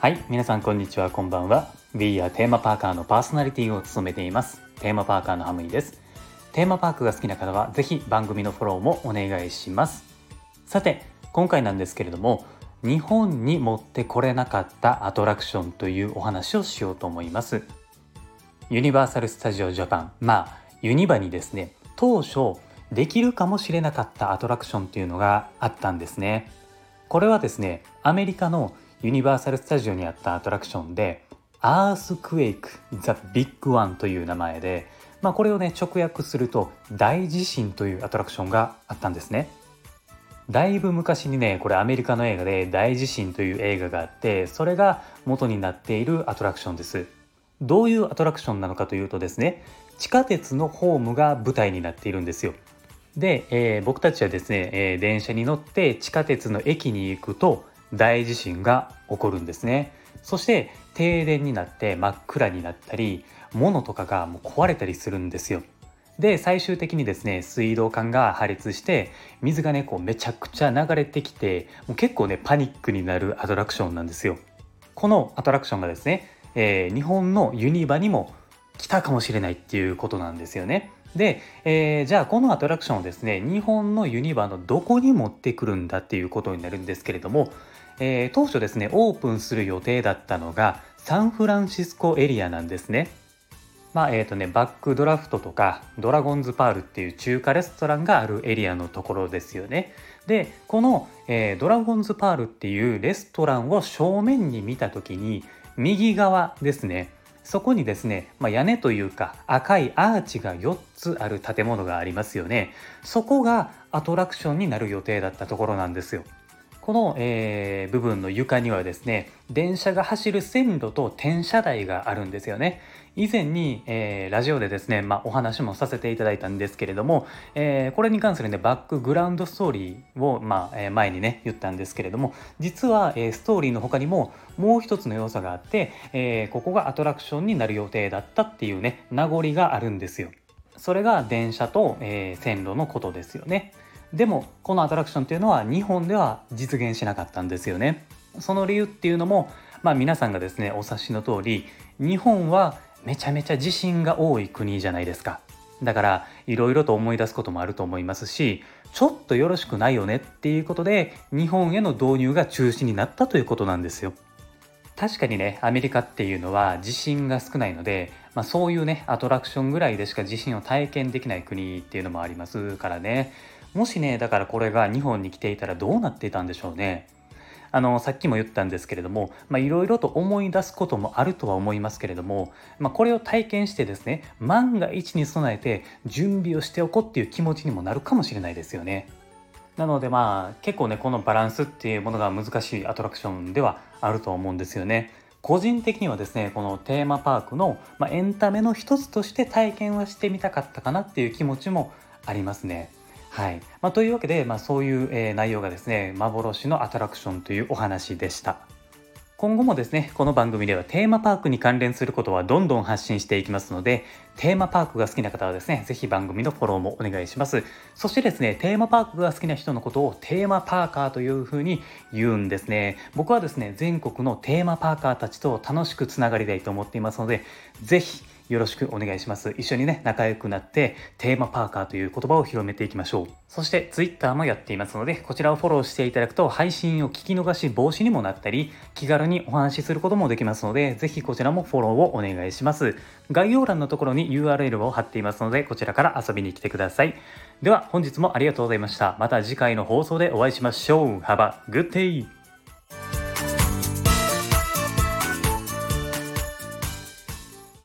はい皆さんこんにちはこんばんは。We are テーマパーカーのパーソナリティを務めています。テーマパーカーのハムイです。テーマパークが好きな方はぜひ番組のフォローもお願いします。さて今回なんですけれども日本に持ってこれなかったアトラクションというお話をしようと思います。ユニバーサル・スタジオ・ジャパンまあユニバにですね当初できるかもしれなかったアトラクションっていうのがあったんですね。これはですねアメリカのユニバーサル・スタジオにあったアトラクションでアースクエイク・ザ・ビッグ・ワンという名前で、まあ、これをね直訳すると大地震というアトラクションがあったんですね。だいぶ昔にねこれアメリカの映画で大地震という映画があってそれが元になっているアトラクションです。どういうアトラクションなのかというとですね地下鉄のホームが舞台になっているんですよ。で、えー、僕たちはですね、えー、電車に乗って地下鉄の駅に行くと大地震が起こるんですね。そして停電になって真っ暗になったり物とかがもう壊れたりするんですよ。で最終的にですね水道管が破裂して水がねこうめちゃくちゃ流れてきてもう結構ねパニックになるアトラクションなんですよ。このアトラクションがですね、えー、日本のユニバにも来たかもしれないっていうことなんですよね。で、えー、じゃあこのアトラクションをですね日本のユニバのどこに持ってくるんだっていうことになるんですけれども、えー、当初ですねオープンする予定だったのがサンフランシスコエリアなんですね。まあえーとね、バックドラフトとかドラゴンズパールっていう中華レストランがあるエリアのところですよね。でこの、えー、ドラゴンズパールっていうレストランを正面に見た時に右側ですねそこにですね、まあ、屋根というか赤いアーチが4つある建物がありますよね。そこがアトラクションになる予定だったところなんですよ。この、えー、部分の床にはですね電車が走る線路と転車台があるんですよね。以前に、えー、ラジオでですね、まあ、お話もさせていただいたんですけれども、えー、これに関するねバックグラウンドストーリーを、まあえ前にね言ったんですけれども実は、えストーリーの他にももう一つの要素があって、えここがアトラクションになる予定だったっていうね名残があるんですよ。それが電車と、え線路のことですよね。でもこのアトラクションっていうのは日本では実現しなかったんですよね。その理由っていうのもまあ皆さんがですねお察しの通り日本はめちゃめちゃ地震が多い国じゃないですか。だからいろいろと思い出すこともあると思いますしちょっとよろしくないよねっていうことで日本への導入が中止になったということなんですよ。確かにねアメリカっていうのは地震が少ないので、まあ、そういうねアトラクションぐらいでしか地震を体験できない国っていうのもありますからね。もしねだからこれが日本に来ていたらどうなっていたんでしょうね。あのさっきも言ったんですけれどもいろいろと思い出すこともあるとは思いますけれども、まあ、これを体験してですね万が一に備えて準備をしておこうっていう気持ちにもなるかもしれないですよね。なのでまあ結構ねこのバランスっていうものが難しいアトラクションではあると思うんですよね。個人的にはですねこのテーマパークの、まあ、エンタメの一つとして体験はしてみたかったかなっていう気持ちもありますね。はい。まあ、というわけで、まあ、そういう、えー、内容がですね幻のアトラクションというお話でした。今後もですねこの番組ではテーマパークに関連することはどんどん発信していきますのでテーマパークが好きな方はですね是非番組のフォローもお願いします。そしてですねテーマパークが好きな人のことをテーマパーカーというふうに言うんですね。僕はですね全国のテーマパーカーたちと楽しくつながりたいと思っていますので是非よろしくお願いします。一緒にね、仲良くなってテーマパーカーという言葉を広めていきましょう。そして Twitter もやっていますので、こちらをフォローしていただくと配信を聞き逃し防止にもなったり、気軽にお話しすることもできますので、ぜひこちらもフォローをお願いします。概要欄のところに URL を貼っていますので、こちらから遊びに来てください。では本日もありがとうございました。また次回の放送でお会いしましょう。Have a good day!